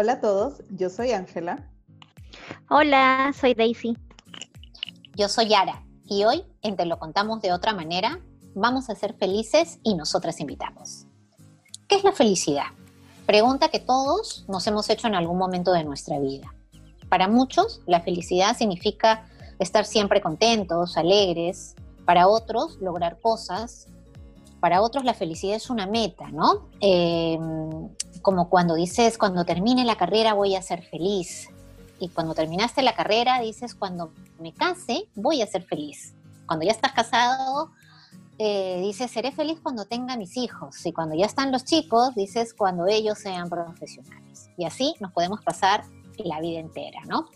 Hola a todos, yo soy Ángela. Hola, soy Daisy. Yo soy Yara y hoy, en Te lo contamos de otra manera, vamos a ser felices y nosotras invitamos. ¿Qué es la felicidad? Pregunta que todos nos hemos hecho en algún momento de nuestra vida. Para muchos, la felicidad significa estar siempre contentos, alegres. Para otros, lograr cosas. Para otros, la felicidad es una meta, ¿no? Em, como cuando dices, cuando termine la carrera voy a ser feliz. Y cuando terminaste la carrera, dices, cuando me case, voy a ser feliz. Cuando ya estás casado, eh, dices, seré feliz cuando tenga mis hijos. Y cuando ya están los chicos, dices, cuando ellos sean profesionales. Y así nos podemos pasar la vida entera, ¿no?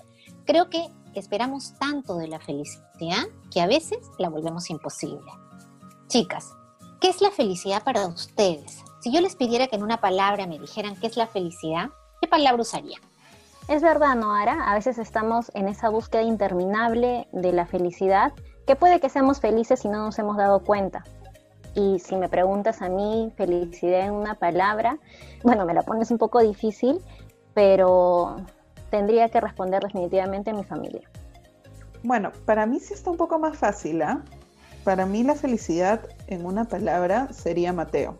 Creo que esperamos tanto de la felicidad que a veces la volvemos imposible. Chicas, ¿qué es la felicidad para ustedes? Si yo les pidiera que en una palabra me dijeran qué es la felicidad, ¿qué palabra usaría? Es verdad, Noara, a veces estamos en esa búsqueda interminable de la felicidad, que puede que seamos felices si no nos hemos dado cuenta. Y si me preguntas a mí felicidad en una palabra, bueno, me la pones un poco difícil, pero tendría que responder definitivamente a mi familia. Bueno, para mí sí está un poco más fácil, ¿ah? Para mí la felicidad en una palabra sería Mateo.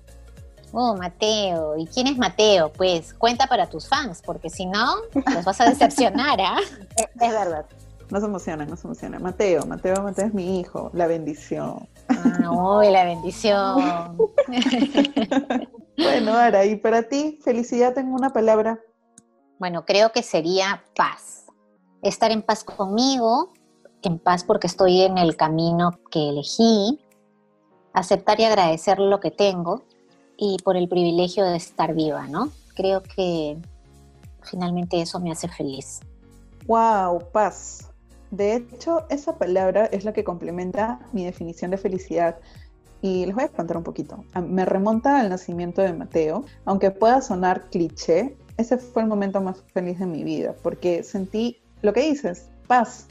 Oh, Mateo. ¿Y quién es Mateo? Pues cuenta para tus fans, porque si no, los vas a decepcionar, ¿ah? es, verdad. No se emocionan, no se emocionan. Mateo, Mateo, Mateo es mi hijo, la bendición. Ah, uy, la bendición. bueno, Ara, ¿y para ti felicidad en una palabra? Bueno, creo que sería paz. Estar en paz conmigo, en paz porque estoy en el camino que elegí, aceptar y agradecer lo que tengo y por el privilegio de estar viva, ¿no? Creo que finalmente eso me hace feliz. Wow, paz. De hecho, esa palabra es la que complementa mi definición de felicidad. Y les voy a contar un poquito. Me remonta al nacimiento de Mateo, aunque pueda sonar cliché, ese fue el momento más feliz de mi vida, porque sentí lo que dices, paz.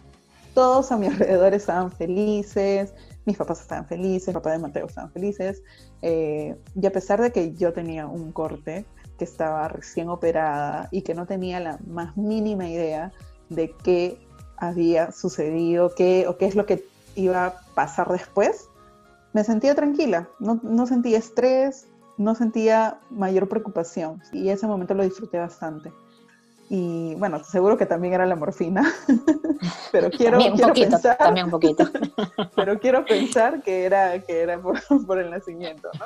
Todos a mi alrededor estaban felices, mis papás estaban felices, el papá de Mateo estaban felices, eh, y a pesar de que yo tenía un corte, que estaba recién operada y que no tenía la más mínima idea de qué había sucedido, qué o qué es lo que iba a pasar después, me sentía tranquila, no, no sentía estrés, no sentía mayor preocupación y ese momento lo disfruté bastante. Y bueno, seguro que también era la morfina, pero quiero, pensar, también un poquito. pero quiero pensar que era, que era por, el nacimiento, ¿no?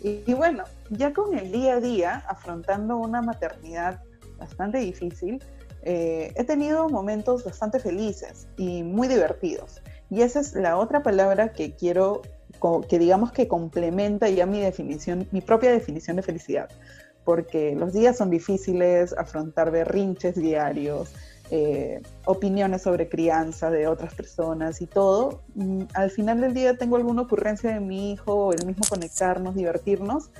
Y, bueno, ya con el día a día, afrontando una maternidad bastante difícil, eh, he tenido momentos bastante felices y muy divertidos. Y esa es la otra palabra que quiero que digamos que complementa ya mi definición, mi propia definición de felicidad, porque los días son difíciles, afrontar berrinches diarios, eh, opiniones sobre crianza de otras personas y todo, mm, al final del día tengo alguna ocurrencia de mi hijo, el mismo conectarnos, divertirnos,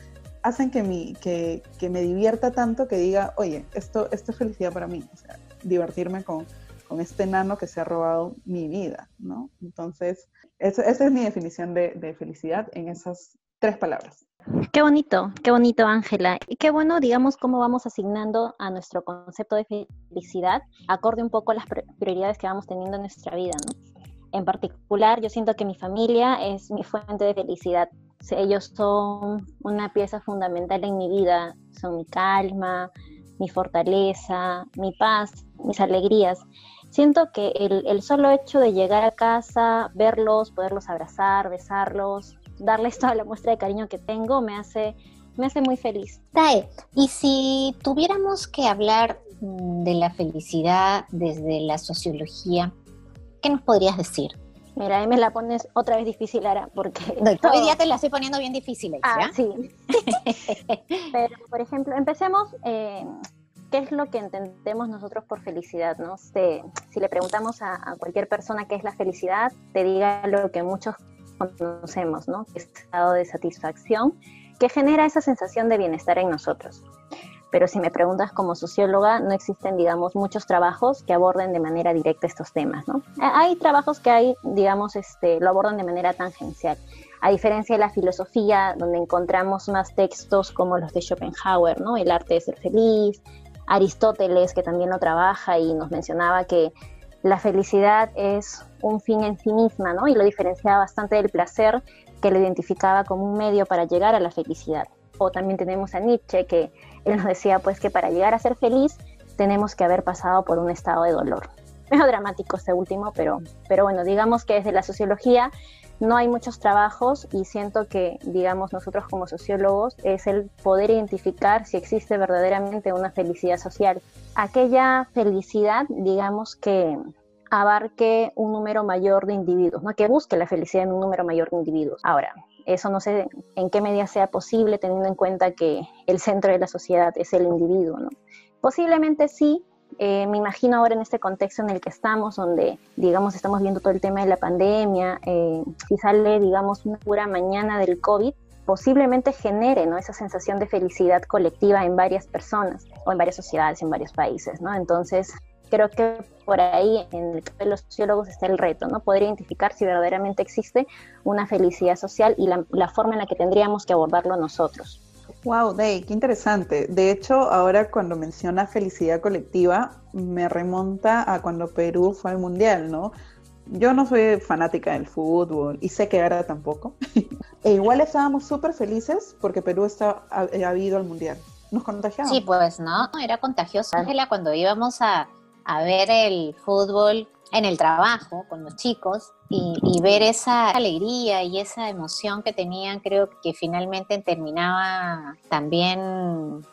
hacen que, mi, que, que me divierta tanto que diga, oye, esto, esto es felicidad para mí, o sea, divertirme con, con este enano que se ha robado mi vida, ¿no? Entonces, esa, es mi definición de, felicidad en esas tres palabras. Qué bonito, qué bonito, Ángela. Y qué bueno, digamos, cómo vamos asignando a nuestro concepto de felicidad acorde un poco a las prioridades que vamos teniendo en nuestra vida. En particular, yo siento que mi familia es mi fuente de felicidad. Ellos son una pieza fundamental en mi vida, son mi calma, mi fortaleza, mi paz, mis alegrías siento que el, solo hecho de llegar a casa, verlos, poderlos abrazar, besarlos, darles toda la muestra de cariño que tengo, me hace, me hace muy feliz. Tae, y si tuviéramos que hablar mm, de la felicidad desde la sociología, ¿qué nos podrías decir? Mira, ahí me la pones otra vez difícil, Ara, porque... Hoy día te la estoy poniendo bien difícil, Ah, sí. Pero, por ejemplo, empecemos... Eh, ¿qué es lo que entendemos nosotros por felicidad? ¿no? Si, si le preguntamos a, cualquier persona qué es la felicidad, te diga lo que muchos conocemos, ¿no? Estado de satisfacción que genera esa sensación de bienestar en nosotros. Pero si me preguntas como socióloga, no existen, digamos, muchos trabajos que aborden de manera directa estos temas, ¿no? Hay trabajos que hay, digamos, este, lo abordan de manera tangencial. A diferencia de la filosofía, donde encontramos más textos como los de Schopenhauer, ¿no? El arte de ser feliz, Aristóteles, que también lo trabaja y nos mencionaba que la felicidad es un fin en sí misma, ¿no? Y lo diferenciaba bastante del placer, que lo identificaba como un medio para llegar a la felicidad. O también tenemos a Nietzsche, que él nos decía pues que para llegar a ser feliz tenemos que haber pasado por un estado de dolor. Es dramático este último, pero, pero bueno, digamos que desde la sociología no hay muchos trabajos y siento que, digamos, nosotros como sociólogos es el poder identificar si existe verdaderamente una felicidad social. Aquella felicidad, digamos, que abarque un número mayor de individuos, ¿no? que busque la felicidad en un número mayor de individuos. Ahora, eso no sé en qué medida sea posible teniendo en cuenta que el centro de la sociedad es el individuo. Posiblemente sí, eh, me imagino ahora en este contexto en el que estamos, donde, digamos, estamos viendo todo el tema de la pandemia, eh, si sale, digamos, una pura mañana del COVID, posiblemente genere ¿no? esa sensación de felicidad colectiva en varias personas o en varias sociedades, en varios países. ¿no? Entonces, creo que por ahí en el caso de los sociólogos está el reto, ¿no? Poder identificar si verdaderamente existe una felicidad social y la forma en la que tendríamos que abordarlo nosotros. Wow, Day, qué interesante. De hecho, ahora cuando menciona felicidad colectiva, me remonta a cuando Perú fue al Mundial, ¿no? Yo no soy fanática del fútbol y sé que ahora tampoco. e igual estábamos súper felices porque Perú está, ha, ha ido al Mundial. Nos contagiamos. Sí, pues, ¿no? Era contagioso, Ángela, cuando íbamos a, a ver el fútbol en el trabajo con los chicos y, ver esa alegría y esa emoción que tenían, creo que finalmente terminaba también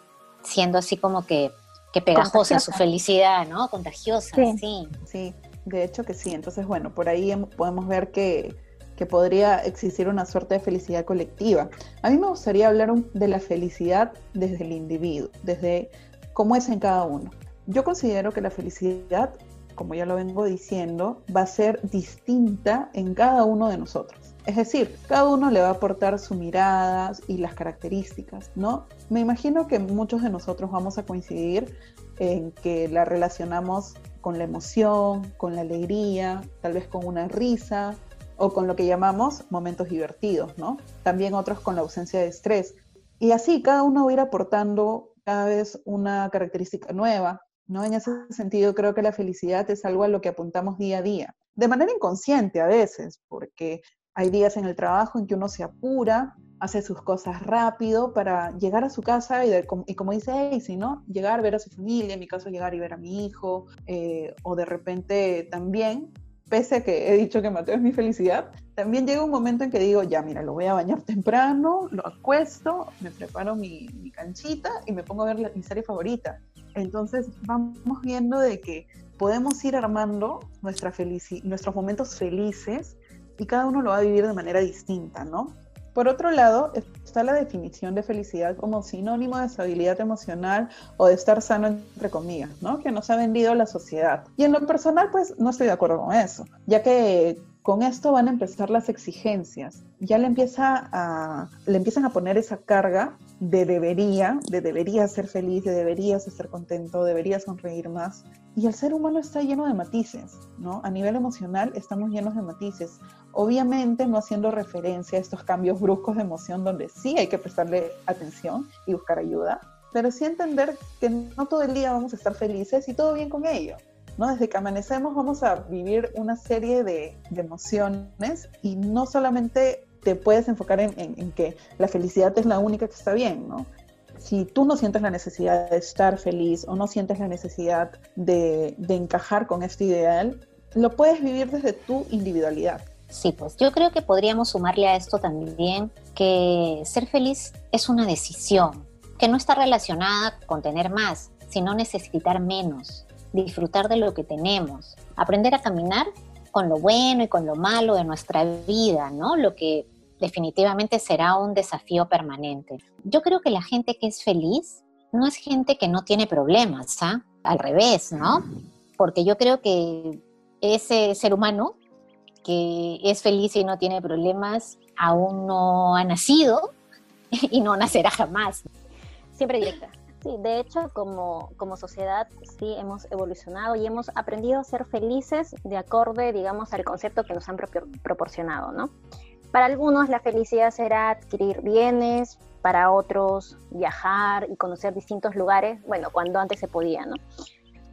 siendo así como que, que pegajosa su felicidad, ¿no? Contagiosa, sí. sí. de hecho que sí. Entonces, bueno, por ahí podemos ver que, que podría existir una suerte de felicidad colectiva. A mí me gustaría hablar de la felicidad desde el individuo, desde cómo es en cada uno. Yo considero que la felicidad como ya lo vengo diciendo, va a ser distinta en cada uno de nosotros. Es decir, cada uno le va a aportar su mirada y las características, ¿no? Me imagino que muchos de nosotros vamos a coincidir en que la relacionamos con la emoción, con la alegría, tal vez con una risa o con lo que llamamos momentos divertidos, ¿no? También otros con la ausencia de estrés. Y así cada uno va a ir aportando cada vez una característica nueva, ¿no? En ese sentido, creo que la felicidad es algo a lo que apuntamos día a día, de manera inconsciente a veces, porque hay días en el trabajo en que uno se apura, hace sus cosas rápido para llegar a su casa y, y como dice Daisy, ¿no? Llegar, ver a su familia, en mi caso llegar y ver a mi hijo, eh, o de repente también, pese a que he dicho que Mateo es mi felicidad, también llega un momento en que digo, ya, mira, lo voy a bañar temprano, lo acuesto, me preparo mi, mi canchita y me pongo a ver mi serie favorita. Entonces vamos viendo de que podemos ir armando nuestra nuestros momentos felices y cada uno lo va a vivir de manera distinta, ¿no? Por otro lado, está la definición de felicidad como sinónimo de estabilidad emocional o de estar sano, entre comillas, ¿no? Que nos ha vendido la sociedad. Y en lo personal, pues no estoy de acuerdo con eso, ya que con esto van a empezar las exigencias. Ya le, empieza a, le empiezan a poner esa carga de debería, de deberías ser feliz, de deberías estar contento, deberías sonreír más. Y el ser humano está lleno de matices, ¿no? A nivel emocional estamos llenos de matices. Obviamente no haciendo referencia a estos cambios bruscos de emoción donde sí hay que prestarle atención y buscar ayuda, pero sí entender que no todo el día vamos a estar felices y todo bien con ello. ¿no? Desde que amanecemos vamos a vivir una serie de, emociones y no solamente te puedes enfocar en, que la felicidad es la única que está bien, ¿no? Si tú no sientes la necesidad de estar feliz o no sientes la necesidad de, de encajar con este ideal, lo puedes vivir desde tu individualidad. Sí, pues yo creo que podríamos sumarle a esto también que ser feliz es una decisión, que no está relacionada con tener más, sino necesitar menos disfrutar de lo que tenemos, aprender a caminar con lo bueno y con lo malo de nuestra vida, ¿no? Lo que definitivamente será un desafío permanente. Yo creo que la gente que es feliz no es gente que no tiene problemas, ¿ah? Al revés, ¿no? Porque yo creo que ese ser humano que es feliz y no tiene problemas aún no ha nacido y no nacerá jamás. Siempre directa. Sí, de hecho, como, como sociedad sí hemos evolucionado y hemos aprendido a ser felices de acorde, digamos, al concepto que nos han proporcionado, ¿no? Para algunos la felicidad será adquirir bienes, para otros viajar y conocer distintos lugares, bueno, cuando antes se podía, ¿no?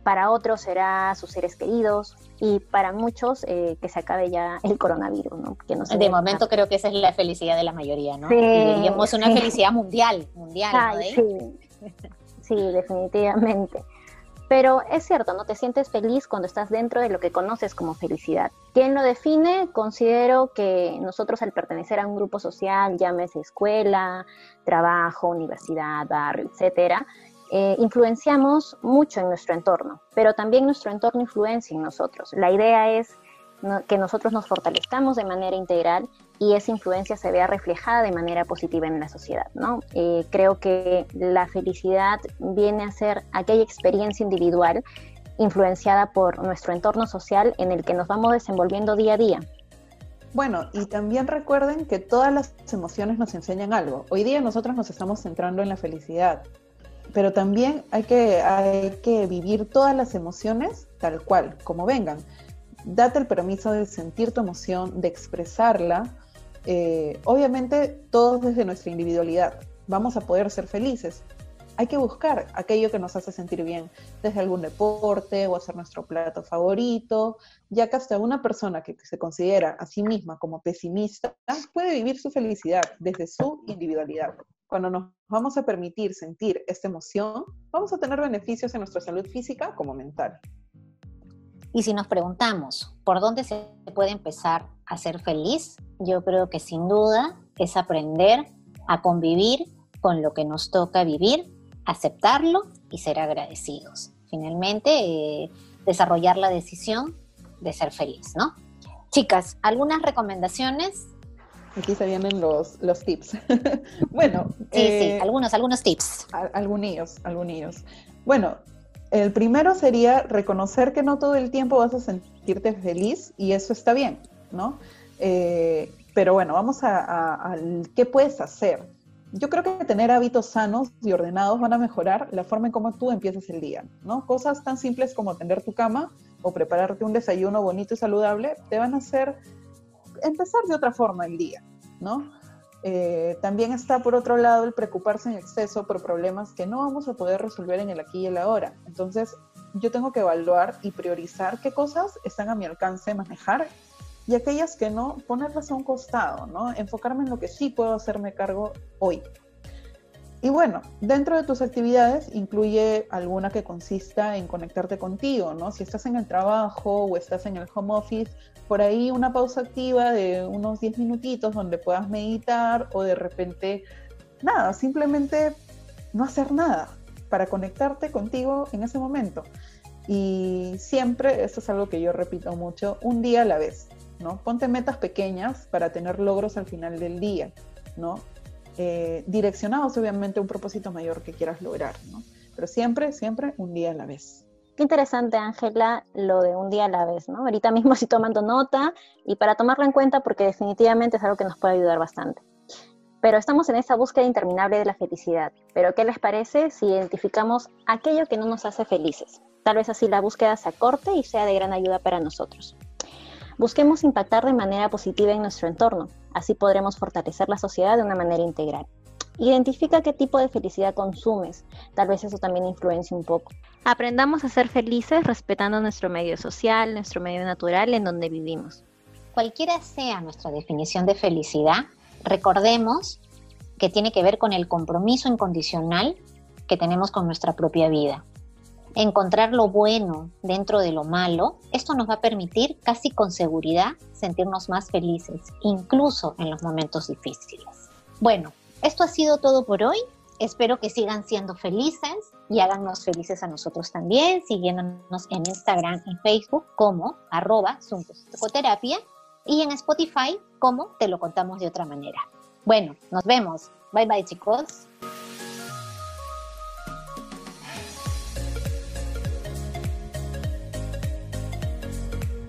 Para otros será sus seres queridos y para muchos eh, que se acabe ya el coronavirus, ¿no? Que no de momento creo que esa es la felicidad de la mayoría, ¿no? Sí, y una felicidad mundial, mundial, sí, sí, definitivamente. Pero es cierto, ¿no? Te sientes feliz cuando estás dentro de lo que conoces como felicidad. ¿Quién lo define? Considero que nosotros al pertenecer a un grupo social, llámese escuela, trabajo, universidad, barrio, etcétera, eh, influenciamos mucho en nuestro entorno, pero también nuestro entorno influencia en nosotros. La idea es que nosotros nos fortalezcamos de manera integral y esa influencia se vea reflejada de manera positiva en la sociedad. ¿no? Eh, creo que la felicidad viene a ser aquella experiencia individual influenciada por nuestro entorno social en el que nos vamos desenvolviendo día a día. Bueno, y también recuerden que todas las emociones nos enseñan algo. Hoy día nosotros nos estamos centrando en la felicidad, pero también hay que, hay que vivir todas las emociones tal cual, como vengan. Date el permiso de sentir tu emoción, de expresarla, eh, obviamente todos desde nuestra individualidad vamos a poder ser felices. Hay que buscar aquello que nos hace sentir bien, desde algún deporte o hacer nuestro plato favorito, ya que hasta una persona que se considera a sí misma como pesimista puede vivir su felicidad desde su individualidad. Cuando nos vamos a permitir sentir esta emoción, vamos a tener beneficios en nuestra salud física como mental. Y si nos preguntamos por dónde se puede empezar a ser feliz, yo creo que sin duda es aprender a convivir con lo que nos toca vivir, aceptarlo y ser agradecidos. Finalmente, eh, desarrollar la decisión de ser feliz, ¿no? Chicas, ¿algunas recomendaciones? Aquí se vienen los, los tips. bueno. Sí, sí, eh, algunos, algunos tips. Algunos, algunos. Bueno, el primero sería reconocer que no todo el tiempo vas a sentirte feliz y eso está bien, ¿no? Eh, pero bueno, vamos a, qué puedes hacer. Yo creo que tener hábitos sanos y ordenados van a mejorar la forma en cómo tú empiezas el día, ¿no? Cosas tan simples como tender tu cama o prepararte un desayuno bonito y saludable te van a hacer empezar de otra forma el día, ¿no? Eh, también está por otro lado el preocuparse en exceso por problemas que no vamos a poder resolver en el aquí y el ahora. Entonces, yo tengo que evaluar y priorizar qué cosas están a mi alcance manejar y aquellas que no, ponerlas a un costado, ¿no? Enfocarme en lo que sí puedo hacerme cargo hoy. Y bueno, dentro de tus actividades incluye alguna que consista en conectarte contigo, ¿no? Si estás en el trabajo o estás en el home office, por ahí una pausa activa de unos 10 minutitos donde puedas meditar o de repente, nada, simplemente no hacer nada para conectarte contigo en ese momento. Y siempre, esto es algo que yo repito mucho, un día a la vez, ¿no? Ponte metas pequeñas para tener logros al final del día, ¿no? Eh, direccionados obviamente a un propósito mayor que quieras lograr. Pero siempre, siempre un día a la vez. Qué interesante, Ángela, lo de un día a la vez, ¿no? Ahorita mismo estoy tomando nota y para tomarlo en cuenta porque definitivamente es algo que nos puede ayudar bastante. Pero estamos en esa búsqueda interminable de la felicidad. Pero ¿qué les parece si identificamos aquello que no nos hace felices? Tal vez así la búsqueda se acorte y sea de gran ayuda para nosotros. Busquemos impactar de manera positiva en nuestro entorno, así podremos fortalecer la sociedad de una manera integral. Identifica qué tipo de felicidad consumes, tal vez eso también influencia un poco. Aprendamos a ser felices respetando nuestro medio social, nuestro medio natural en donde vivimos. Cualquiera sea nuestra definición de felicidad, recordemos que tiene que ver con el compromiso incondicional que tenemos con nuestra propia vida. Encontrar lo bueno dentro de lo malo, esto nos va a permitir casi con seguridad sentirnos más felices, incluso en los momentos difíciles. Bueno, esto ha sido todo por hoy. Espero que sigan siendo felices y háganos felices a nosotros también, siguiéndonos en Instagram y Facebook como arroba psicoterapia y en Spotify como te lo contamos de otra manera. Bueno, nos vemos. Bye bye chicos.